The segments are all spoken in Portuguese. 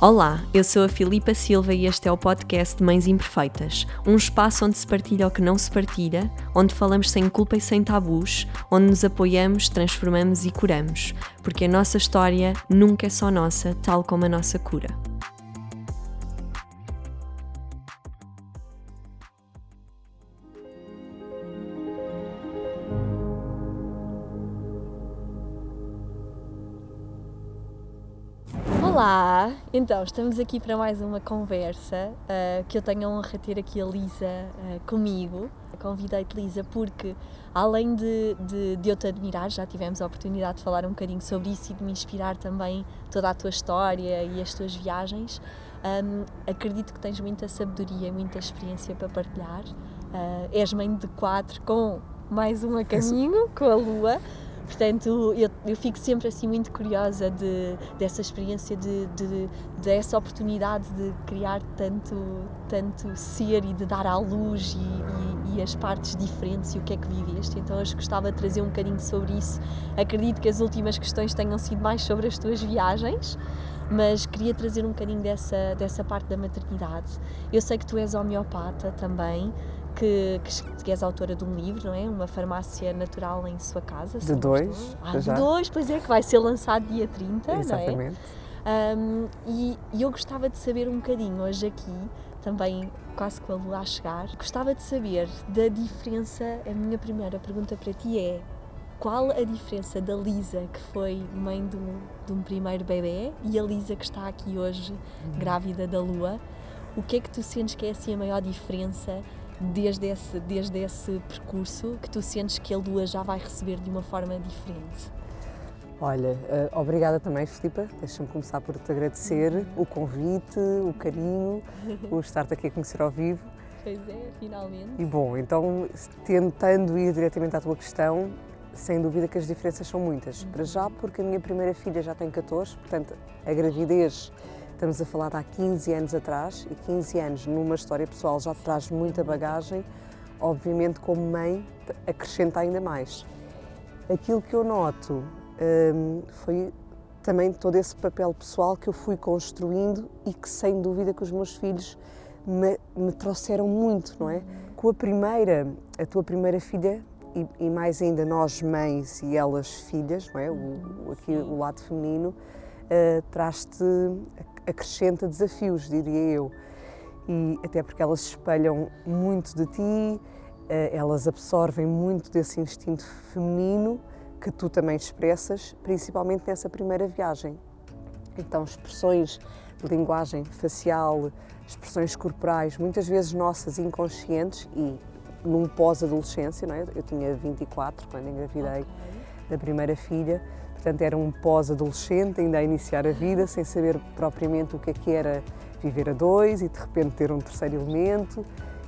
Olá, eu sou a Filipa Silva e este é o podcast de Mães Imperfeitas, um espaço onde se partilha o que não se partilha, onde falamos sem culpa e sem tabus, onde nos apoiamos, transformamos e curamos, porque a nossa história nunca é só nossa, tal como a nossa cura. Então, estamos aqui para mais uma conversa uh, que eu tenho a honra de ter aqui a Lisa uh, comigo. Convidei-te, Lisa, porque além de, de, de, eu te admirar, já tivemos a oportunidade de falar um bocadinho sobre isso e de me inspirar também toda a tua história e as tuas viagens. Um, acredito que tens muita sabedoria e muita experiência para partilhar. Uh, és mãe de quatro com mais um a caminho, com a Lua. Portanto, eu, eu fico sempre assim muito curiosa de, dessa experiência, de, de, dessa oportunidade de criar tanto, tanto ser e de dar à luz e, e, e, as partes diferentes e o que é que viveste. Então, hoje gostava de trazer um bocadinho sobre isso. Acredito que as últimas questões tenham sido mais sobre as tuas viagens mas queria trazer um bocadinho dessa, dessa parte da maternidade. Eu sei que tu és homeopata também, que, que, que és autora de um livro, não é? Uma farmácia natural em sua casa. De dois. Ah, de dois, pois é, que vai ser lançado dia 30, Exatamente. não é? Um, e, e, eu gostava de saber um bocadinho hoje aqui, também quase com a lua a chegar, gostava de saber da diferença. A minha primeira pergunta para ti é: qual a diferença da Lisa, que foi mãe de um, de um primeiro bebê, e a Lisa que está aqui hoje, uhum. grávida da lua? O que é que tu sentes que é assim a maior diferença desde esse, desde esse percurso que tu sentes que a Lua já vai receber de uma forma diferente? Olha, uh, obrigada também, Filipa. Deixa-me começar por te agradecer uhum. o convite, o carinho, o estar-te aqui a conhecer ao vivo. Pois é, finalmente. E bom, então, tentando ir diretamente à tua questão, sem dúvida que as diferenças são muitas. Uhum. Para já, porque a minha primeira filha já tem 14, portanto, a gravidez Estamos a falar de há 15 anos atrás e 15 anos numa história pessoal já traz muita bagagem. Obviamente, como mãe, acrescenta ainda mais. Aquilo que eu noto hum, foi também todo esse papel pessoal que eu fui construindo e que, sem dúvida, que os meus filhos me, me trouxeram muito, não é? Com a primeira, a tua primeira filha, e, e, mais ainda nós mães e elas filhas, não é? O, aqui o lado feminino, uh, traz-te acrescenta desafios, diria eu. E até porque elas espelham muito de ti, eh, elas absorvem muito desse instinto feminino que tu também expressas, principalmente nessa primeira viagem. Então, expressões de linguagem facial, expressões corporais, muitas vezes nossas inconscientes e num pós-adolescência, não é? Eu tinha 24 quando engravidei okay. Da primeira filha, Portanto, era um pós-adolescente, ainda a iniciar a vida, sem saber propriamente o que é que era viver a dois e de repente ter um terceiro elemento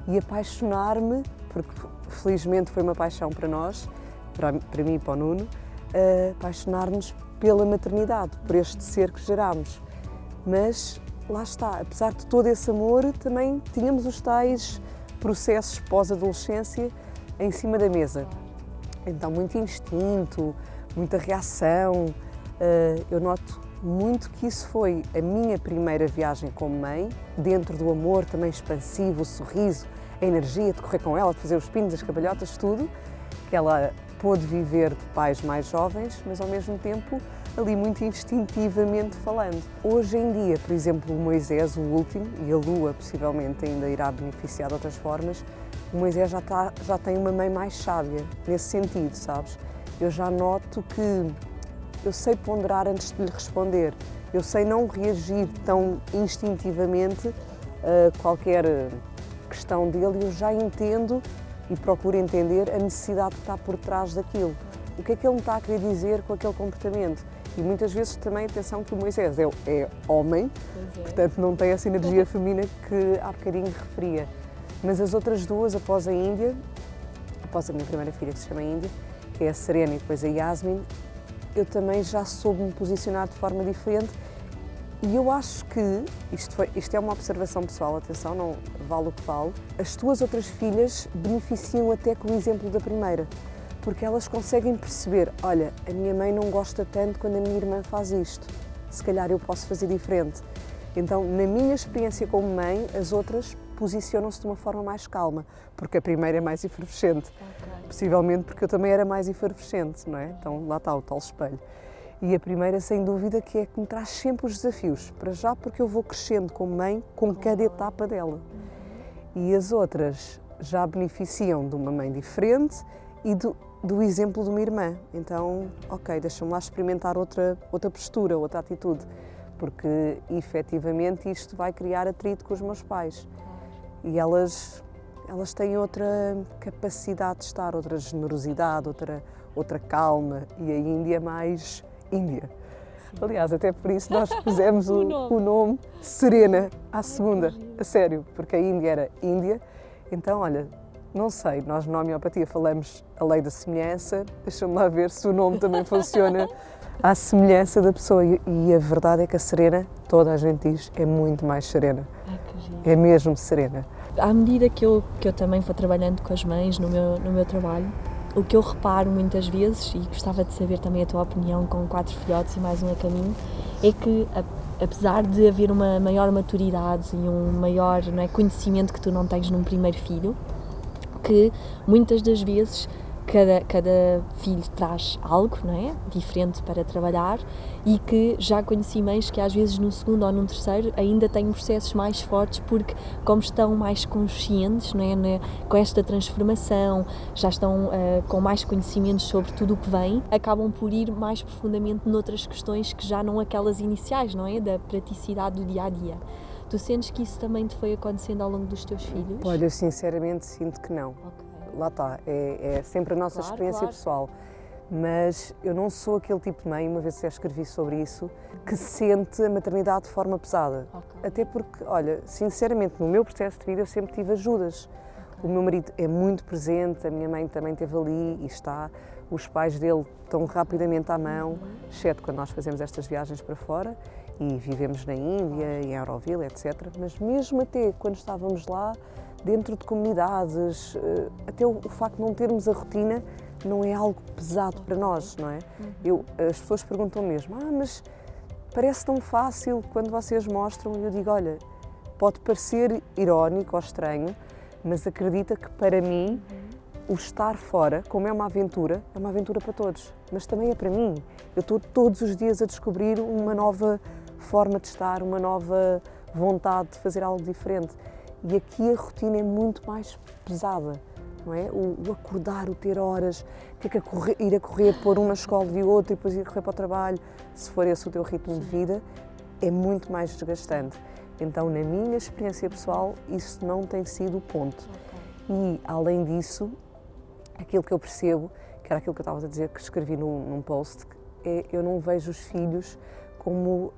e apaixonar-me, porque felizmente foi uma paixão para nós, para, para mim e para o Nuno, uh, apaixonar-nos pela maternidade, por este ser que gerámos. Mas lá está, apesar de todo esse amor, também tínhamos os tais processos pós-adolescência em cima da mesa. Então, muito instinto, muita reação. Eh, eu noto muito que isso foi a minha primeira viagem como mãe, dentro do amor também expansivo, o sorriso, a energia de correr com ela, de fazer os pinos, as cabalhotas, tudo, que ela pôde viver de pais mais jovens, mas ao mesmo tempo ali muito instintivamente falando. Hoje em dia, por exemplo, o Moisés, o último, e a Lua possivelmente ainda irá beneficiar de outras formas, o Moisés já, está, já tem uma mãe mais sábia, nesse sentido, sabes? eu já noto que eu sei ponderar antes de lhe responder, eu sei não reagir tão instintivamente a qualquer questão dele, eu já entendo e procuro entender a necessidade que está por trás daquilo. O que é que ele me está a querer dizer com aquele comportamento? E muitas vezes também atenção que o Moisés é, é homem, é. portanto não tem essa energia feminina que há bocadinho referia. Mas as outras duas, após a Índia, após a minha primeira filha que se chama Índia, que é a Serena e depois a Yasmin, eu também já soube me posicionar de forma diferente e eu acho que, isto, foi, isto é uma observação pessoal, atenção, não vale o que vale, as tuas outras filhas beneficiam até com o exemplo da primeira, porque elas conseguem perceber, olha, a minha mãe não gosta tanto quando a minha irmã faz isto, se calhar eu posso fazer diferente. Então, na minha experiência como mãe, as outras posicionam-se de uma forma mais calma, porque a primeira é mais efervescente. Okay. Possivelmente porque eu também era mais efervescente, não é? Então, lá está o tal espelho. E a primeira, sem dúvida, que é que me traz sempre os desafios, para já porque eu vou crescendo como mãe com cada etapa dela. E as outras já beneficiam de uma mãe diferente e do, do exemplo de uma irmã. Então, ok, deixa-me lá experimentar outra, outra postura, outra atitude, porque efetivamente isto vai criar atrito com os meus pais. E elas, elas têm outra capacidade de estar, outra generosidade, outra, outra calma, e a Índia é mais Índia. Aliás, até por isso nós pusemos o, o, nome. o, nome. Serena à segunda, a sério, porque a Índia era Índia. Então, olha, não sei, nós na homeopatia falamos a lei da semelhança, deixa-me lá ver se o nome também funciona à semelhança da pessoa. E, e, a verdade é que a Serena, toda a gente diz, é muito mais serena. É mesmo serena. À medida que eu, que eu também vou trabalhando com as mães no meu, no meu trabalho, o que eu reparo muitas vezes, e gostava de saber também a tua opinião com quatro filhotes e mais um a caminho, é que apesar de haver uma maior maturidade e um maior é, conhecimento que tu não tens num primeiro filho, que muitas das vezes cada, cada filho traz algo não é? diferente para trabalhar e que já conheci mães que às vezes no segundo ou no terceiro ainda têm processos mais fortes porque como estão mais conscientes não é? com esta transformação, já estão uh, com mais conhecimentos sobre tudo o que vem, acabam por ir mais profundamente noutras questões que já não aquelas iniciais, não é? Da praticidade do dia a dia. Tu sentes que isso também te foi acontecendo ao longo dos teus filhos? Olha, eu sinceramente sinto que não. Okay lá está, é, é sempre a nossa claro, experiência claro. pessoal. Mas eu não sou aquele tipo de mãe, uma vez já escrevi sobre isso, que sente a maternidade de forma pesada. Okay. Até porque, olha, sinceramente, no meu processo de vida eu sempre tive ajudas. Okay. O meu marido é muito presente, a minha mãe também esteve ali e está. Os pais dele estão rapidamente à mão, uhum. exceto quando nós fazemos estas viagens para fora e vivemos na Índia, em Euroville, etc. Mas mesmo até quando estávamos lá, dentro de comunidades, eh, até o facto de não termos a rotina não é algo pesado para nós, não é? Uhum. Eu, as pessoas perguntam mesmo, ah, mas parece tão fácil quando vocês mostram, e eu digo, olha, pode parecer irónico ou estranho, mas acredita que para mim o estar fora, como é uma aventura, é uma aventura para todos, mas também é para mim. Eu estou todos os dias a descobrir uma nova forma de estar, uma nova vontade de fazer algo diferente. E aqui a rotina é muito mais pesada, não é? O, o acordar, o ter horas, ter que correr, ir a correr, pôr um na escola e outro e depois ir correr para o trabalho, se for esse o teu ritmo de vida, é muito mais desgastante. Então, na minha experiência pessoal, isso não tem sido o ponto. E, além disso, aquilo que eu percebo, que era aquilo que eu estava a dizer, que escrevi num, num post, é eu não vejo os filhos como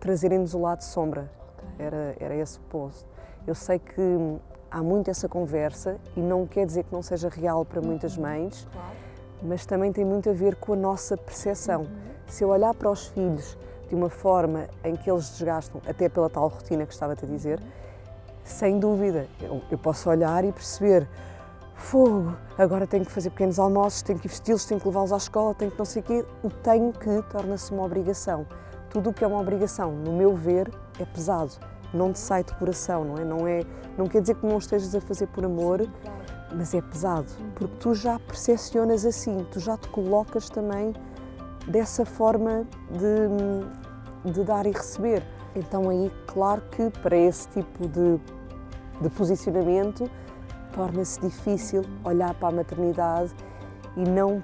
trazerem-nos o lado de sombra. Okay. Era, era esse o post. Eu sei que há muito essa conversa e não quer dizer que não seja real para muitas uhum. mães, claro. mas também tem muito a ver com a nossa percepção. Uhum. Se eu olhar para os filhos de uma forma em que eles desgastam, até pela tal rotina que estava-te a dizer, uhum. sem dúvida, eu, eu posso olhar e perceber fogo, agora tenho que fazer pequenos almoços, tenho que vesti-los, tenho que levá-los à escola, tenho que não sei o quê. O tenho que torna-se uma obrigação. Tudo o que é uma obrigação, no meu ver, é pesado não te sai de coração, não é? Não, é, não quer dizer que não estejas a fazer por amor, mas é pesado, porque tu já percepcionas assim, tu já te colocas também dessa forma de, de dar e receber. Então aí, claro que para esse tipo de, de posicionamento torna-se difícil olhar para a maternidade e não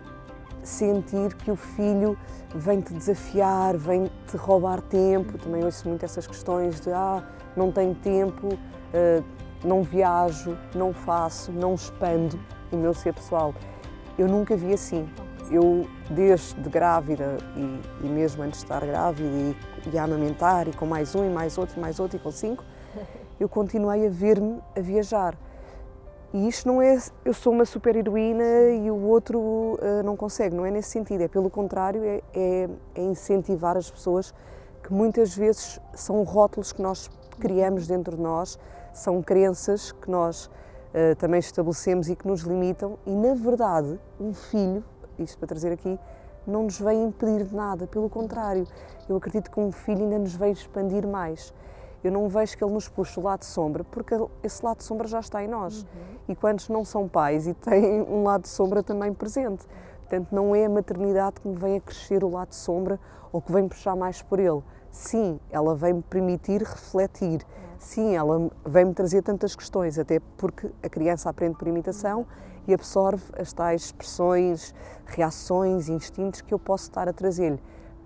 sentir que o filho vem-te desafiar, vem-te roubar tempo. Também ouço muito essas questões de ah, não tenho tempo, uh, não viajo, não faço, não expando o meu ser pessoal. Eu nunca vi assim. Eu, desde grávida e, e mesmo antes de estar grávida e, e a amamentar, e com mais um, e mais outro, e mais outro, e com cinco, eu continuei a ver-me a viajar. E isto não é eu sou uma super heroína e o outro uh, não consegue, não é nesse sentido, é pelo contrário, é, é, é, incentivar as pessoas que muitas vezes são rótulos que nós criamos dentro de nós, são crenças que nós uh, também estabelecemos e que nos limitam, e na verdade, um filho, isto para trazer aqui, não nos vem impedir de nada, pelo contrário, eu acredito que um filho ainda nos vem expandir mais. Eu não vejo que ele nos puxe o lado sombra, porque esse lado sombra já está em nós. Uhum. E quantos não são pais e têm um lado sombra também presente? Portanto, não é a maternidade que me vem a crescer o lado sombra ou que vem puxar mais por ele. Sim, ela vem me permitir refletir. Sim, ela vem me trazer tantas questões, até porque a criança aprende por imitação e absorve as tais expressões, reações, instintos que eu posso estar a trazer-lhe.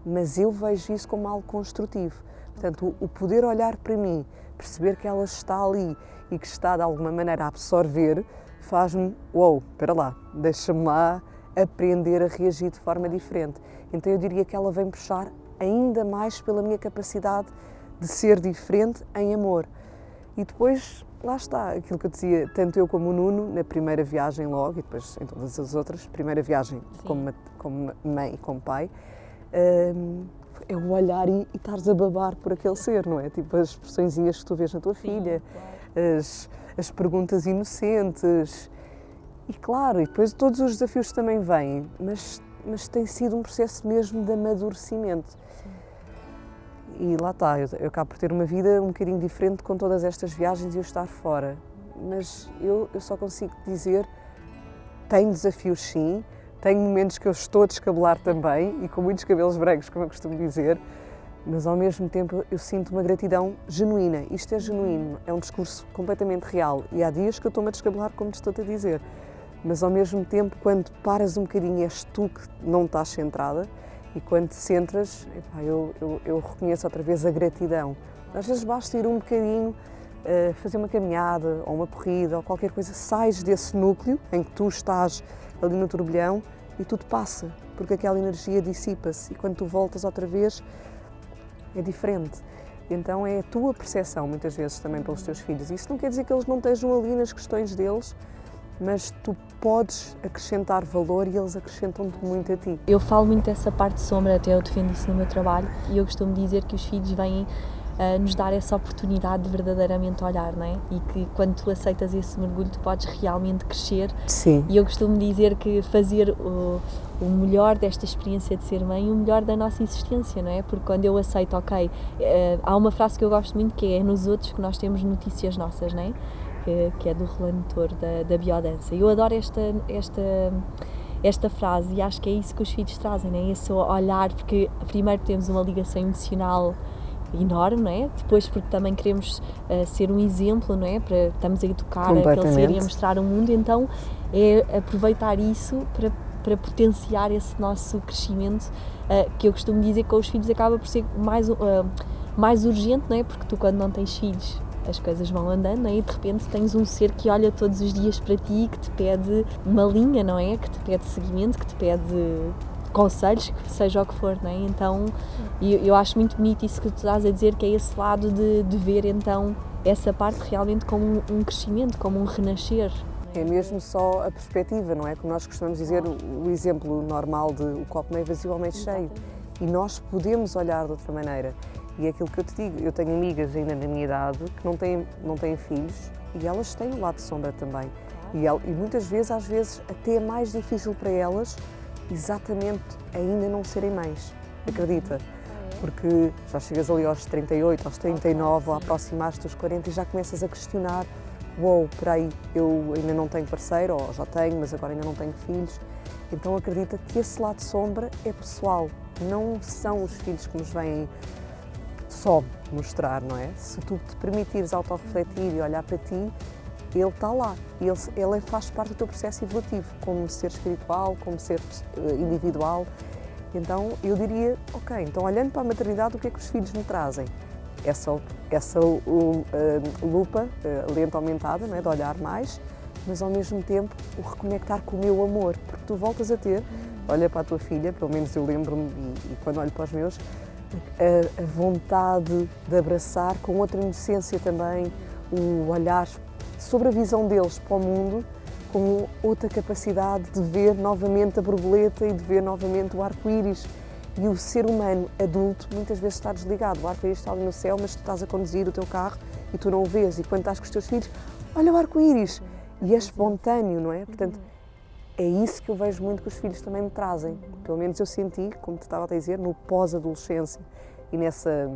Mas eu vejo isso como algo construtivo. Portanto, o poder olhar para mim, perceber que ela está ali e que está de alguma maneira a absorver, faz-me, uou, wow, espera lá, deixa-me lá aprender a reagir de forma diferente. Então eu diria que ela vem puxar ainda mais pela minha capacidade de ser diferente em amor. E depois, lá está, aquilo que eu dizia, tanto eu como o Nuno, na primeira viagem logo, e depois em todas as outras, primeira viagem como, como mãe e como pai, hum, é o olhar e, estares a babar por aquele ser, não é? Tipo as expressõezinhas que tu vês na tua Sim, filha, claro. as, as perguntas inocentes. E claro, e depois todos os desafios também vêm, mas, mas tem sido um processo mesmo de amadurecimento. Sim. E lá está, eu, eu acabo por ter uma vida um bocadinho diferente com todas estas viagens e eu estar fora. Mas eu, eu só consigo dizer, tem desafios sim, tenho momentos que eu estou a descabelar também e com muitos cabelos brancos, como eu costumo dizer, mas ao mesmo tempo eu sinto uma gratidão genuína. Isto é genuíno, é um discurso completamente real e há dias que eu estou-me a descabelar, como estou a dizer, mas ao mesmo tempo, quando paras um bocadinho, és tu que não estás centrada e quando te centras, eu, eu, eu, reconheço outra vez a gratidão. Às vezes basta ir um bocadinho, fazer uma caminhada ou uma corrida ou qualquer coisa, sais desse núcleo em que tu estás ali no turbilhão e tudo passa, porque aquela energia dissipa-se e quando tu voltas outra vez é diferente. Então é a tua percepção, muitas vezes, também pelos teus filhos. Isso não quer dizer que eles não estejam ali nas questões deles, mas tu podes acrescentar valor e eles acrescentam-te muito a ti. Eu falo muito dessa parte sombra, até eu defendo isso no meu trabalho, e eu costumo dizer que os filhos vêm uh, nos dar essa oportunidade de verdadeiramente olhar, não é? E que quando tu aceitas esse mergulho, tu podes realmente crescer. Sim. E eu costumo dizer que fazer o, o melhor desta experiência de ser mãe, o melhor da nossa existência, não é? Porque quando eu aceito, ok, uh, há uma frase que eu gosto muito que é: é nos outros que nós temos notícias nossas, não é? Que, que é do Rolando Toro, da, da biodança. Eu adoro esta, esta esta frase e acho que é isso que os filhos trazem, né? esse olhar, porque primeiro temos uma ligação emocional enorme, não é? Depois porque também queremos uh, ser um exemplo, não é? Para, estamos a educar aquele ser e a mostrar o mundo, então é aproveitar isso para, para potenciar esse nosso crescimento, uh, que eu costumo dizer que com os filhos acaba por ser mais, uh, mais urgente, não é? Porque tu quando não tens filhos as coisas vão andando não é? e de repente tens um ser que olha todos os dias para ti, que te pede uma linha, não é? Que te pede seguimento, que te pede conselhos, seja o que for, não é? Então, eu, eu acho muito bonito isso que tu estás a dizer, que é esse lado de, de ver então essa parte realmente como um, crescimento, como um renascer. É mesmo só a perspectiva, não é? Como nós costumamos dizer, o, exemplo normal de o copo meio vazio ou meio cheio. E nós podemos olhar de outra maneira. E é aquilo que eu te digo, eu tenho amigas ainda na minha idade que não têm, não têm filhos e elas têm o lado sombra também. E, e muitas vezes, às vezes, até é mais difícil para elas exatamente ainda não serem mães, acredita? Porque já chegas ali aos 38, aos 39, ou a aproximar-te dos 40 e já começas a questionar: uou, wow, peraí, eu ainda não tenho parceiro, ou já tenho, mas agora ainda não tenho filhos. Então acredita que esse lado sombra é pessoal, não são os filhos que nos vêm só mostrar, não é? Se tu te permitires autorrefletir e olhar para ti, ele está lá. Ele, ele faz parte do teu processo evolutivo, como ser espiritual, como ser eh, individual. Então eu diria, ok, então olhando para a maternidade, o que é que os filhos me trazem? Essa, essa uh, lupa, uh, aumentada, não é? de olhar mais, mas ao mesmo tempo o reconectar com o meu amor, porque tu voltas a ter, olha para a tua filha, pelo menos eu lembro-me, e, e, quando olho para os meus, a vontade de abraçar com outra inocência também, o olhar sobre a visão deles para o mundo com outra capacidade de ver novamente a borboleta e de ver novamente o arco-íris. E o ser humano adulto muitas vezes está desligado. O arco-íris está ali no céu, mas tu estás a conduzir o teu carro e tu não o vês. E quando estás com os teus filhos, olha o arco-íris! E é espontâneo, não é? Portanto, é isso que eu vejo muito que os filhos também me trazem. Pelo menos eu senti, como te estava a dizer, no pós-adolescência e nessa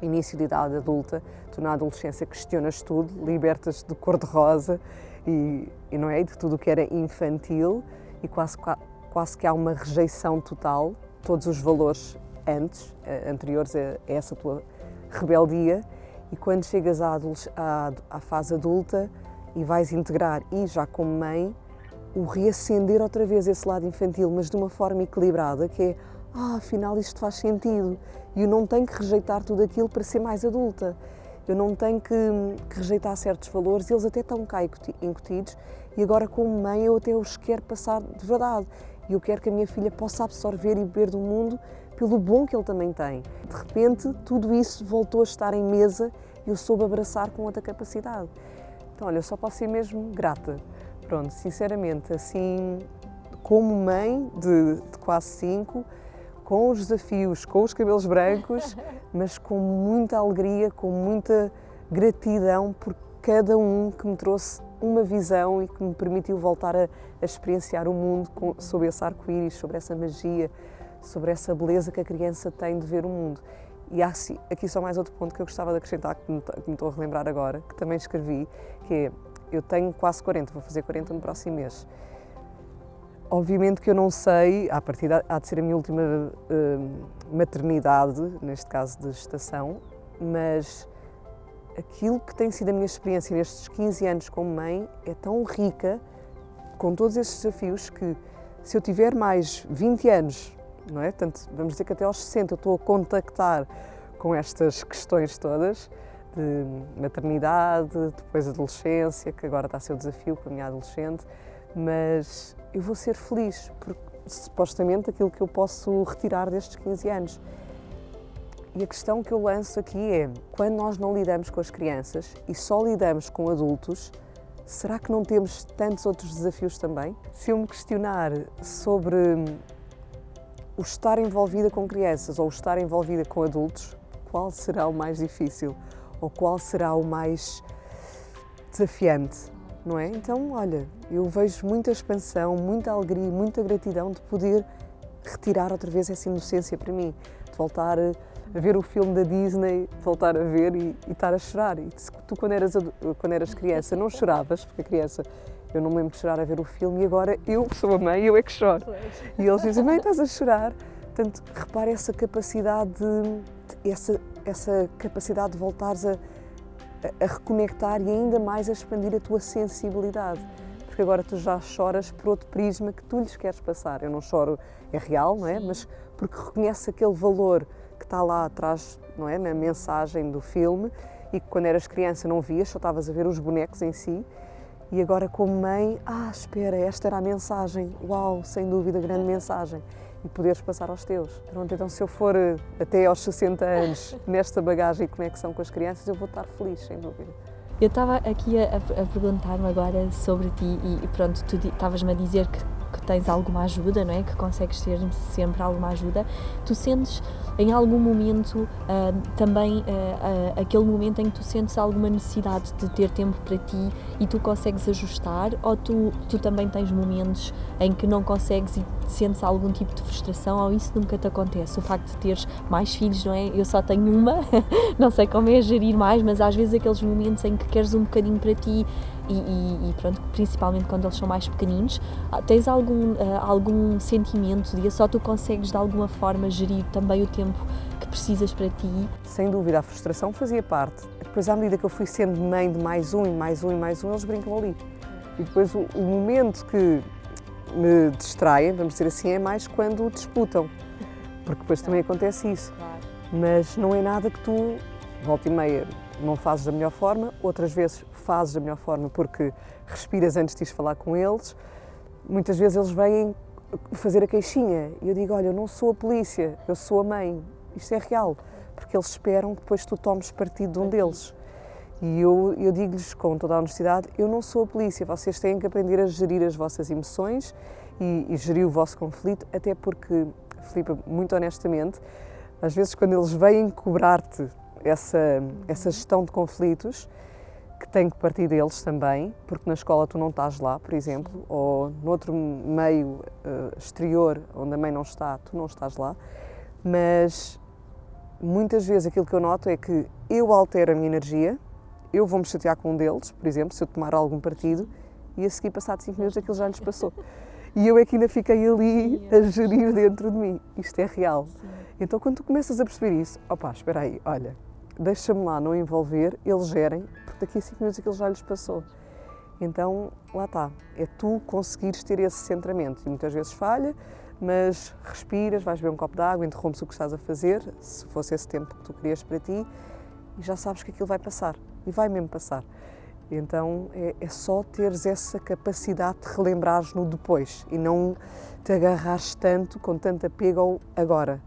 início de idade adulta, tu na adolescência questionas tudo, libertas de cor-de-rosa e, e, não é? de tudo o que era infantil e quase, quase que há uma rejeição total, todos os valores antes, eh, anteriores a essa tua rebeldia e quando chegas à, à, à fase adulta e vais integrar e já como mãe, o reacender outra vez esse lado infantil, mas de uma forma equilibrada, que é, ah, afinal isto faz sentido e eu não tenho que rejeitar tudo aquilo para ser mais adulta. Eu não tenho que, que rejeitar certos valores, eles até estão cá incutidos e agora como mãe eu até os quero passar de verdade. E eu quero que a minha filha possa absorver e beber do mundo pelo bom que ele também tem. De repente, tudo isso voltou a estar em mesa e eu soube abraçar com outra capacidade. Então, olha, eu só posso ser mesmo grata. Pronto, sinceramente, assim, como mãe de, de quase cinco, com os desafios, com os cabelos brancos, mas com muita alegria, com muita gratidão por cada um que me trouxe uma visão e que me permitiu voltar a, a experienciar o mundo com, sob esse arco-íris, sobre essa magia, sobre essa beleza que a criança tem de ver o mundo. E há aqui só mais outro ponto que eu gostava de acrescentar, que me, que me estou a relembrar agora, que também escrevi, que é, eu tenho quase 40, vou fazer 40 no próximo mês. Obviamente que eu não sei, a partir há de ser a minha última uh, maternidade, neste caso de gestação, mas aquilo que tem sido a minha experiência nestes 15 anos como mãe é tão rica, com todos estes desafios, que se eu tiver mais 20 anos, não é? Portanto, vamos dizer que até aos 60 eu estou a contactar com estas questões todas de maternidade, depois adolescência, que agora está a ser o desafio para a minha adolescente, mas eu vou ser feliz, porque supostamente aquilo que eu posso retirar destes 15 anos. E a questão que eu lanço aqui é: quando nós não lidamos com as crianças e só lidamos com adultos, será que não temos tantos outros desafios também? Se eu me questionar sobre o estar envolvida com crianças ou o estar envolvida com adultos, qual será o mais difícil? Ou qual será o mais desafiante? Não é? Então, olha, eu vejo muita expansão, muita alegria, muita gratidão de poder retirar outra vez essa inocência para mim, de voltar a ver o filme da Disney, voltar a ver e, e estar a chorar. E tu, quando eras, quando eras criança, não choravas, porque a criança, eu não me lembro de chorar a ver o filme, e agora eu, que sou a mãe, eu é que choro. E eles dizem, mãe, estás a chorar. Portanto, repare essa capacidade, de, essa, essa capacidade de voltares a a reconectar e ainda mais a expandir a tua sensibilidade. Porque agora tu já choras por outro prisma que tu lhes queres passar. Eu não choro, é real, não é? Mas porque reconhece aquele valor que está lá atrás, não é? Na mensagem do filme e que quando eras criança não vias, só estavas a ver os bonecos em si. E agora, como mãe, ah, espera, esta era a mensagem. Uau, sem dúvida, grande mensagem e poderes passar aos teus. Pronto, então se eu for eh, até aos 60 anos nesta bagagem e conexão com as crianças, eu vou estar feliz, sem dúvida. Eu estava aqui a, a perguntar-me agora sobre ti e pronto, tu estavas-me a dizer que, que, tens alguma ajuda, não é? Que consegues ter sempre alguma ajuda. Tu sentes em algum momento uh, também uh, uh, aquele momento em que tu sentes alguma necessidade de ter tempo para ti e tu consegues ajustar ou tu, tu também tens momentos em que não consegues e sentes algum tipo de frustração ou isso nunca te acontece? O facto de teres mais filhos, não é? Eu só tenho uma, não sei como é gerir mais, mas às vezes aqueles momentos em que queres um bocadinho para ti e, e, e, pronto, principalmente quando eles são mais pequeninos, ah, tens algum, uh, algum sentimento de só tu consegues de alguma forma gerir também o tempo que precisas para ti? Sem dúvida, a frustração fazia parte. Depois, à medida que eu fui sendo mãe de mais um e mais um e mais um, eles brincam ali. E depois o, o momento que me distraem, vamos dizer assim, é mais quando disputam, porque depois também acontece isso. Mas não é nada que tu, volta e meia, não fazes da melhor forma, outras vezes fazes da melhor forma porque respiras antes de falar com eles. Muitas vezes eles vêm fazer a queixinha e eu digo: Olha, eu não sou a polícia, eu sou a mãe. Isto é real, porque eles esperam que depois tu tomes partido de um deles. E eu, eu digo-lhes com toda a honestidade: eu não sou a polícia, vocês têm que aprender a gerir as vossas emoções e, e gerir o vosso conflito, até porque, Filipe, muito honestamente, às vezes quando eles vêm cobrar-te essa, essa gestão de conflitos, que tem que partir deles também, porque na escola tu não estás lá, por exemplo, ou noutro meio uh, exterior onde a mãe não está, tu não estás lá, mas muitas vezes aquilo que eu noto é que eu altero a minha energia, eu vou-me chatear com um deles, por exemplo, se eu tomar algum partido, e a seguir, passado 5 minutos, aquilo já lhes passou. E eu é que ainda fiquei ali a gerir dentro de mim. Isto é real. Então, quando tu começas a perceber isso, opá, espera aí, olha, deixa-me lá não envolver, eles gerem, porque daqui a 5 minutos aquilo já lhes passou. Então, lá está. É tu conseguires ter esse centramento. E muitas vezes falha, mas respiras, vais beber um copo de água, interrompes o que estás a fazer, se fosse esse tempo que tu querias para ti, e já sabes que aquilo vai passar. E vai mesmo passar. Então é, é só teres essa capacidade de relembrares no depois e não te agarrares tanto, com tanto apego ao agora.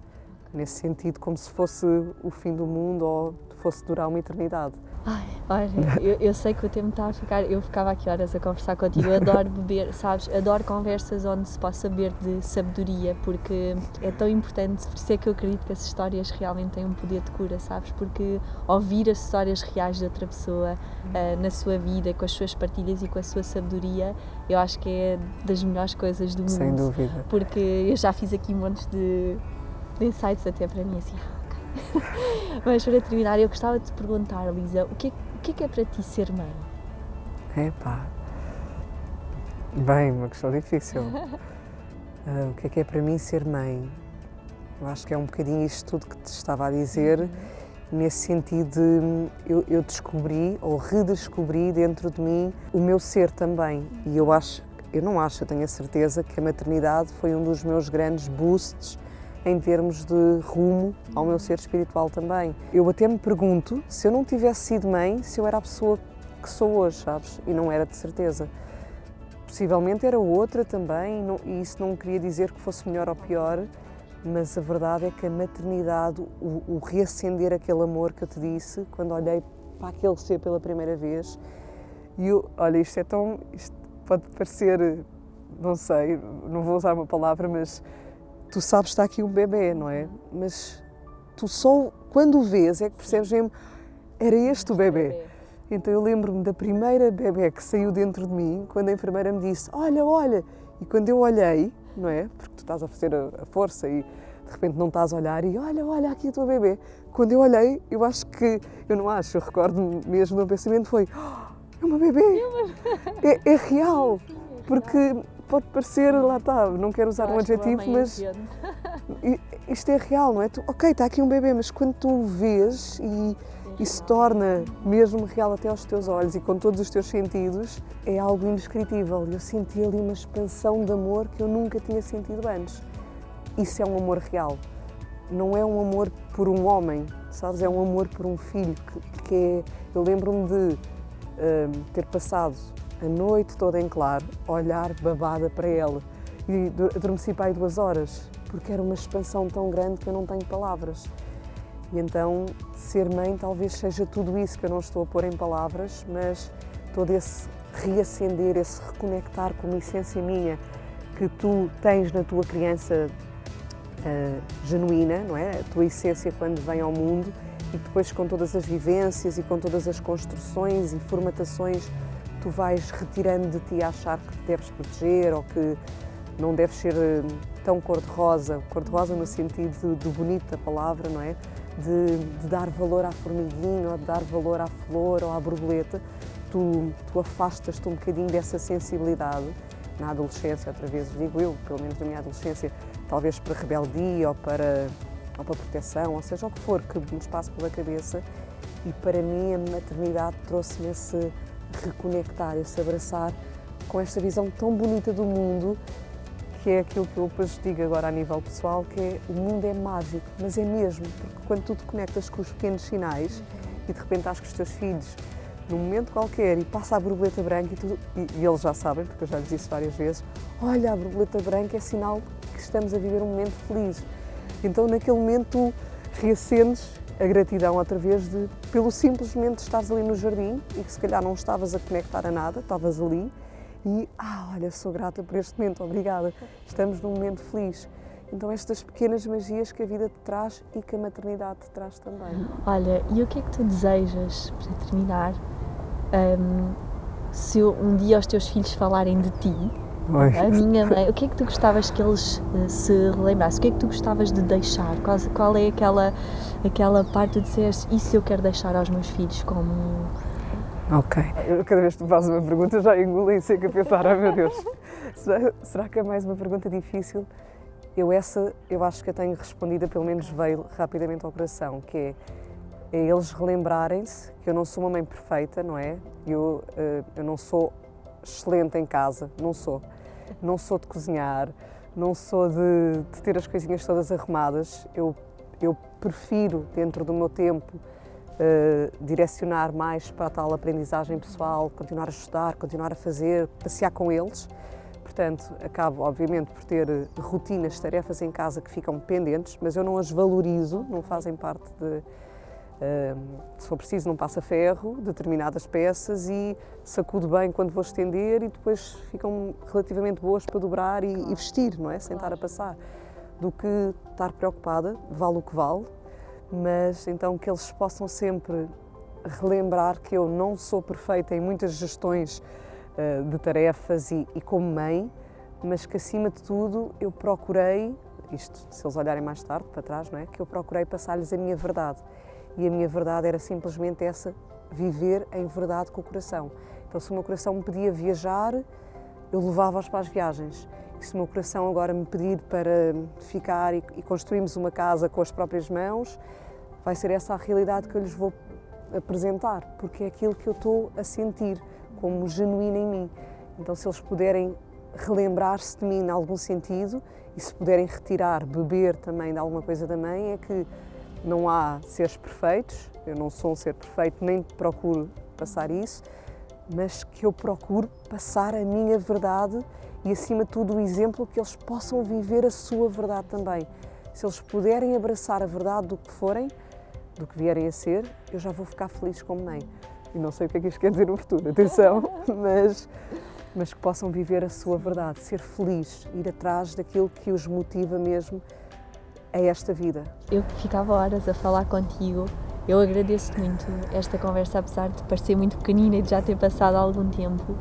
Nesse sentido, como se fosse o fim do mundo ou fosse durar uma eternidade. Ai, olha, eu, eu, sei que o tempo está a ficar. Eu ficava aqui horas a conversar contigo. Eu adoro beber, sabes? Adoro conversas onde se possa beber de sabedoria, porque é tão importante. Por isso é que eu acredito que as histórias realmente têm um poder de cura, sabes? Porque ouvir as histórias reais de outra pessoa uh, na sua vida, com as suas partilhas e com a sua sabedoria, eu acho que é das melhores coisas do mundo. Sem dúvida. Porque eu já fiz aqui montes de, de insights até para mim, assim Mas para terminar, eu gostava de te perguntar, Lisa, o que, é, o que é, que é para ti ser mãe? Epá, bem, uma questão difícil. uh, o que é que é para mim ser mãe? Eu acho que é um bocadinho isto tudo que te estava a dizer, uhum. nesse sentido de eu, eu, descobri ou redescobri dentro de mim o meu ser também. E eu acho, eu não acho, eu tenho a certeza que a maternidade foi um dos meus grandes boosts em termos de rumo ao meu ser espiritual também. Eu até me pergunto se eu não tivesse sido mãe, se eu era a pessoa que sou hoje, sabes? E não era de certeza. Possivelmente era outra também, e isso não queria dizer que fosse melhor ou pior, mas a verdade é que a maternidade, o, o reacender aquele amor que eu te disse, quando olhei para aquele ser pela primeira vez, e eu, olha, isto é tão. Isto pode parecer, não sei, não vou usar uma palavra, mas tu sabes que está aqui um bebê, não é? Mas tu só quando o vês é que percebes mesmo, era este o bebê. Então eu lembro-me da primeira bebê que saiu dentro de mim, quando a enfermeira me disse, olha, olha, e quando eu olhei, não é? Porque tu estás a fazer a, força e de repente não estás a olhar e olha, olha aqui a tua bebê. Quando eu olhei, eu acho que, eu não acho, eu recordo mesmo do pensamento foi, oh, é uma bebê, é, é real, porque pode parecer, lá está, não quero usar um adjetivo, mas isto é real, não é? Tu, ok, está aqui um bebê, mas quando tu o vês e, e se torna mesmo real até aos teus olhos e com todos os teus sentidos, é algo indescritível. Eu senti ali uma expansão de amor que eu nunca tinha sentido antes. Isso é um amor real. Não é um amor por um homem, sabes? É um amor por um filho que, que é. Eu lembro-me de uh, ter passado a noite toda em claro, olhar babada para ela. E adormeci para aí duas horas, porque era uma expansão tão grande que eu não tenho palavras. E então, ser mãe talvez seja tudo isso que eu não estou a pôr em palavras, mas todo esse reacender, esse reconectar com uma essência minha que tu tens na tua criança uh, genuína, não é? A tua essência quando vem ao mundo e depois com todas as vivências e com todas as construções e formatações tu vais retirando de ti a achar que te deves proteger ou que não deves ser eh, tão cor-de-rosa, cor-de-rosa no sentido do bonito da palavra, não é? De, de, dar valor à formiguinha ou de dar valor à flor ou à borboleta, tu, tu afastas-te um bocadinho dessa sensibilidade na adolescência, outra vez digo eu, pelo menos na minha adolescência, talvez para rebeldia ou para, ou para proteção, ou seja, o que for que nos passe pela cabeça. E para mim a maternidade trouxe-me esse reconectar, esse abraçar com esta visão tão bonita do mundo, que é aquilo que eu depois digo agora a nível pessoal, que é o mundo é mágico, mas é mesmo, porque quando tu te conectas com os pequenos sinais e de repente estás com os teus filhos num momento qualquer e passa a borboleta branca e, tu, e, e, eles já sabem, porque eu já lhes disse várias vezes, olha, a borboleta branca é sinal que estamos a viver um momento feliz. Então naquele momento tu reacendes a gratidão através de, pelo simplesmente estares ali no jardim e que se calhar não estavas a conectar a nada, estavas ali e, ah, olha, sou grata por este momento, obrigada, estamos num momento feliz. Então, estas pequenas magias que a vida te traz e que a maternidade te traz também. Olha, e o que é que tu desejas, para terminar, um, se um dia os teus filhos falarem de ti, Oi. A minha mãe, o que é que tu gostavas que eles uh, se relembrassem? O que é que tu gostavas de deixar? Qual, qual é aquela, aquela parte de dizer isso eu quero deixar aos meus filhos como. Ok. Eu, cada vez que tu fazes uma pergunta já engulo e sei que a pensar, oh meu Deus, será, será que é mais uma pergunta difícil? Eu essa, eu acho que a tenho respondida, pelo menos veio rapidamente ao coração, que é, é eles relembrarem-se que eu não sou uma mãe perfeita, não é? Eu, uh, eu não sou excelente em casa, não sou. Não sou de cozinhar, não sou de, de ter as coisinhas todas arrumadas. Eu, eu prefiro, dentro do meu tempo, uh, direcionar mais para a tal aprendizagem pessoal, continuar a estudar, continuar a fazer, passear com eles. Portanto, acabo, obviamente, por ter rotinas, tarefas em casa que ficam pendentes, mas eu não as valorizo, não fazem parte de se for preciso, não passa ferro, determinadas peças e sacudo bem quando vou estender e depois ficam relativamente boas para dobrar e, e vestir, não é? Sem estar a passar. Do que estar preocupada, vale o que vale, mas então que eles possam sempre relembrar que eu não sou perfeita em muitas gestões uh, de tarefas e, e como mãe, mas que acima de tudo eu procurei, isto se eles olharem mais tarde para trás, não é? Que eu procurei passar-lhes a minha verdade e a minha verdade era simplesmente essa, viver em verdade com o coração. Então, se o meu coração me pedia viajar, eu levava-os para as viagens. E se o meu coração agora me pedir para ficar e, e construirmos uma casa com as próprias mãos, vai ser essa a realidade que eu lhes vou apresentar, porque é aquilo que eu estou a sentir como genuíno em mim. Então, se eles puderem relembrar-se de mim em algum sentido e se puderem retirar, beber também de alguma coisa da mãe, é que não há seres perfeitos, eu não sou um ser perfeito, nem procuro passar isso, mas que eu procuro passar a minha verdade e, acima de tudo, o exemplo que eles possam viver a sua verdade também. Se eles puderem abraçar a verdade do que forem, do que vierem a ser, eu já vou ficar feliz como mãe. E não sei o que é que isto quer dizer no futuro, atenção, mas, mas que possam viver a sua verdade, ser feliz, ir atrás daquilo que os motiva mesmo a esta vida. Eu ficava horas a falar contigo. Eu agradeço muito esta conversa, apesar de parecer muito pequenina e de já ter passado algum tempo.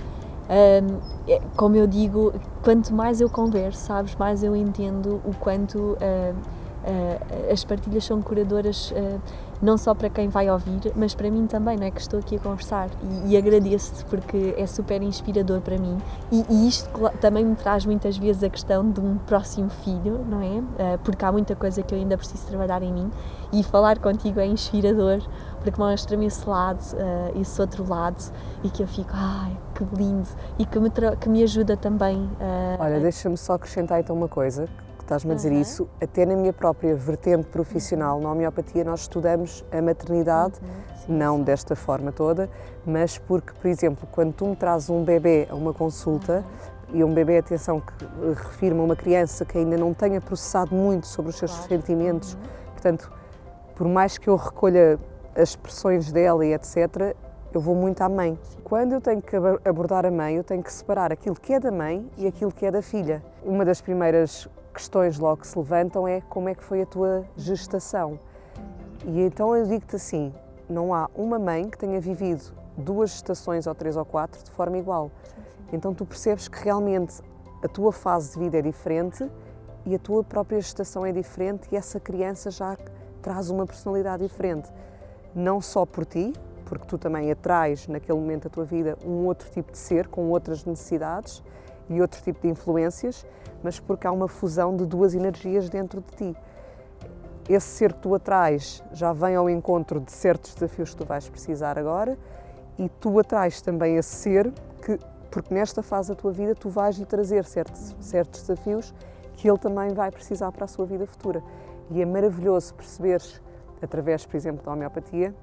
Um, como eu digo, quanto mais eu converso, sabes, mais eu entendo o quanto uh, uh, as partilhas são curadoras uh, não só para quem vai ouvir, mas para mim também, não é? Que estou aqui a conversar e, e agradeço-te porque é super inspirador para mim. E, e, isto também me traz muitas vezes a questão de um próximo filho, não é? Uh, porque há muita coisa que eu ainda preciso trabalhar em mim e falar contigo é inspirador porque mostra-me esse lado, uh, esse outro lado e que eu fico, ai, que lindo e que me, que me ajuda também. Uh, Olha, deixa-me só acrescentar então uma coisa estás-me a dizer uhum. isso, até na minha própria vertente profissional, uhum. na homeopatia, nós estudamos a maternidade, uhum. não sim. desta forma toda, mas porque, por exemplo, quando tu me trazes um bebê a uma consulta, e um bebê, atenção, que refirma uma criança que ainda não tenha processado muito sobre os seus claro. sentimentos, portanto, por mais que eu recolha as expressões dela e etc., eu vou muito à mãe. Quando eu tenho que abordar a mãe, eu tenho que separar aquilo que é da mãe e aquilo que é da filha. Uma das primeiras questões logo que se levantam é como é que foi a tua gestação. E então eu digo-te assim, não há uma mãe que tenha vivido duas gestações ou três ou quatro de forma igual. Então tu percebes que realmente a tua fase de vida é diferente e a tua própria gestação é diferente e essa criança já traz uma personalidade diferente. Não só por ti, porque tu também atrais naquele momento da tua vida um outro tipo de ser com outras necessidades e outro tipo de influências, mas porque há uma fusão de duas energias dentro de ti. Esse ser que tu atrás já vem ao encontro de certos desafios que tu vais precisar agora e tu atrás também esse ser que, porque nesta fase da tua vida tu vais lhe trazer certos, certos desafios que ele também vai precisar para a sua vida futura. E é maravilhoso perceberes, através, por exemplo, da homeopatia,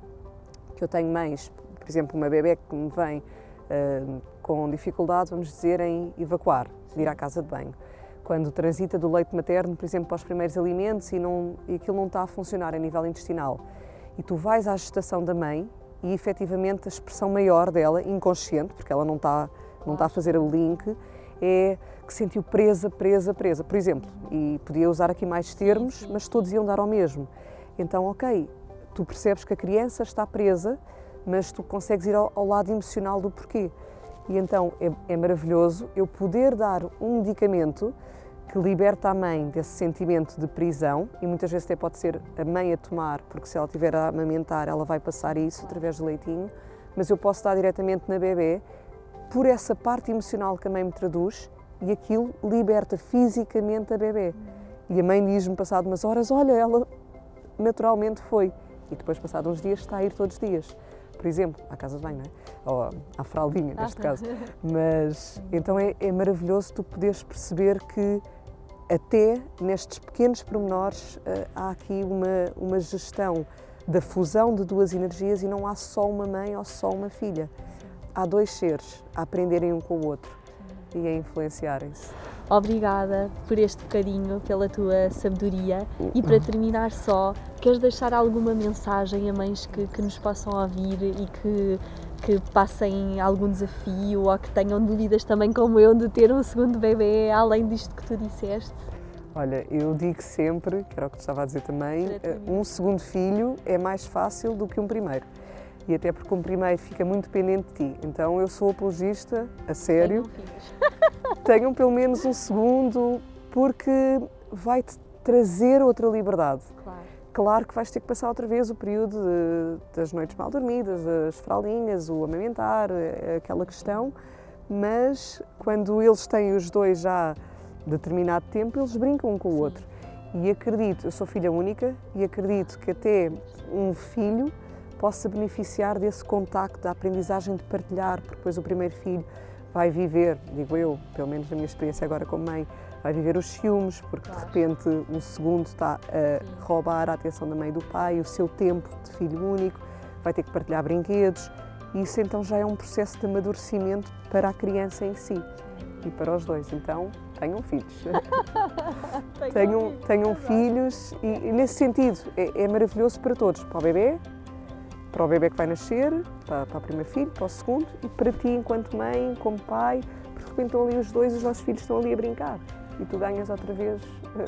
que eu tenho mães, por exemplo, uma bebê que me vem uh, com dificuldade, vamos dizer, em evacuar, ir à casa de banho quando transita do leite materno, por exemplo, para os primeiros alimentos e, não, e aquilo não está a funcionar a nível intestinal. E tu vais à gestação da mãe e efetivamente a expressão maior dela, inconsciente, porque ela não está, não está a fazer o link, é que sentiu presa, presa, presa. Por exemplo, e podia usar aqui mais termos, mas todos iam dar ao mesmo. Então, ok, tu percebes que a criança está presa, mas tu consegues ir ao, ao lado emocional do porquê. E então é, é maravilhoso eu poder dar um medicamento que liberta a mãe desse sentimento de prisão e muitas vezes até pode ser a mãe a tomar, porque se ela estiver a amamentar, ela vai passar isso através do leitinho, mas eu posso dar diretamente na bebê por essa parte emocional que a mãe me traduz e aquilo liberta fisicamente a bebê. E a mãe diz-me, passado umas horas, olha, ela naturalmente foi. E depois, passado uns dias, está a ir todos os dias. Por exemplo, à casa de banho, não é? Ou à fraldinha, neste ah, caso. Mas, então é, é maravilhoso tu poderes perceber que até nestes pequenos pormenores eh, há aqui uma, uma gestão da fusão de duas energias e não há só uma mãe ou só uma filha. Há dois seres a aprenderem um com o outro e a influenciarem-se. Obrigada por este bocadinho, pela tua sabedoria. E para terminar só, queres deixar alguma mensagem a mães que, que nos possam ouvir e que, que passem algum desafio ou que tenham dúvidas também como eu de ter um segundo bebê, além disto que tu disseste? Olha, eu digo sempre, que era o que tu estava a dizer também, eh, um segundo filho é mais fácil do que um primeiro e até porque um primeiro fica muito dependente de ti. Então eu sou apologista, a sério. Tenham pelo menos um segundo, porque vai-te trazer outra liberdade. Claro. Claro que vais ter que passar outra vez o período de, das noites mal dormidas, as fraldinhas, o amamentar, eh, aquela questão, mas quando eles têm os dois já determinado tempo, eles brincam um com o outro. E acredito, eu sou filha única e acredito que até um filho possa beneficiar desse contacto, da aprendizagem de partilhar, porque depois o primeiro filho vai viver, digo eu, pelo menos na minha experiência agora como mãe, vai viver os ciúmes, porque de repente um segundo está a roubar a atenção da mãe e do pai, o seu tempo de filho único, vai ter que partilhar brinquedos, e isso então já é um processo de amadurecimento para a criança em si e para os dois. Então, tenham filhos. tenham, tenham filhos e, e, nesse sentido é, é maravilhoso para todos, para o bebê, para o bebê que vai nascer, para, para o primeiro filho, para o segundo e para ti enquanto mãe, como pai, porque de repente estão ali os dois, os nossos filhos estão ali a brincar e tu ganhas outra vez, uh,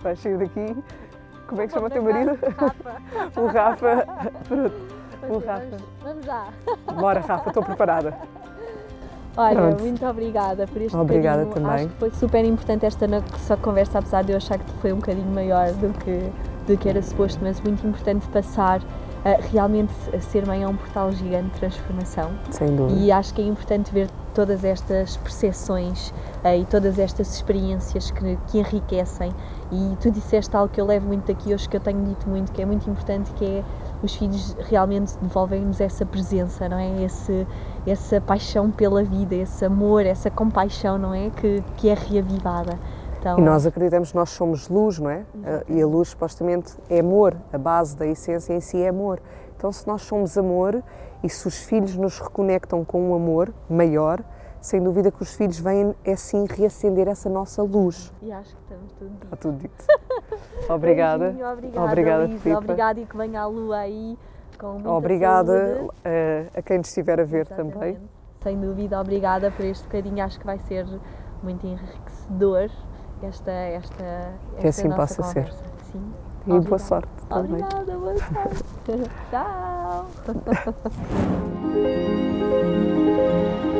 vais sair daqui, como é que chama o teu marido? Rafa. o Rafa, pronto, o Rafa. Vamos já. Bora Rafa, estou preparada. Olha, Pronto. muito obrigada por este Obrigada bocadinho. também. Acho que foi super importante esta nossa conversa, apesar de eu achar que foi um bocadinho maior do que, do que era suposto, mas muito importante passar realmente ser mãe é um portal gigante de transformação. Sem dúvida. E acho que é importante ver todas estas percepções uh, e todas estas experiências que, que, enriquecem. E tu disseste algo que eu levo muito daqui hoje, que eu tenho dito muito, que é muito importante, que é os filhos realmente devolvem-nos essa presença, não é? Esse, essa paixão pela vida, esse amor, essa compaixão, não é? Que, que é reavivada. Então... E nós acreditamos que nós somos luz, não é? E a luz supostamente é amor, a base da essência em si é amor. Então, se nós somos amor e se os filhos nos reconectam com um amor maior, sem dúvida que os filhos vêm é sim reacender essa nossa luz. E acho que estamos tudo dito. Está tudo dito. Obrigada. Beijinho, obrigada, obrigada Lisa, Obrigada e que venha a lua aí com muita Obrigada a, a quem estiver a ver Exatamente. também. Sem dúvida, obrigada por este bocadinho. Acho que vai ser muito enriquecedor esta, esta, esta que assim possa conversa. ser. Sim. E Obrigada. boa sorte também. Obrigada, boa sorte. Tchau.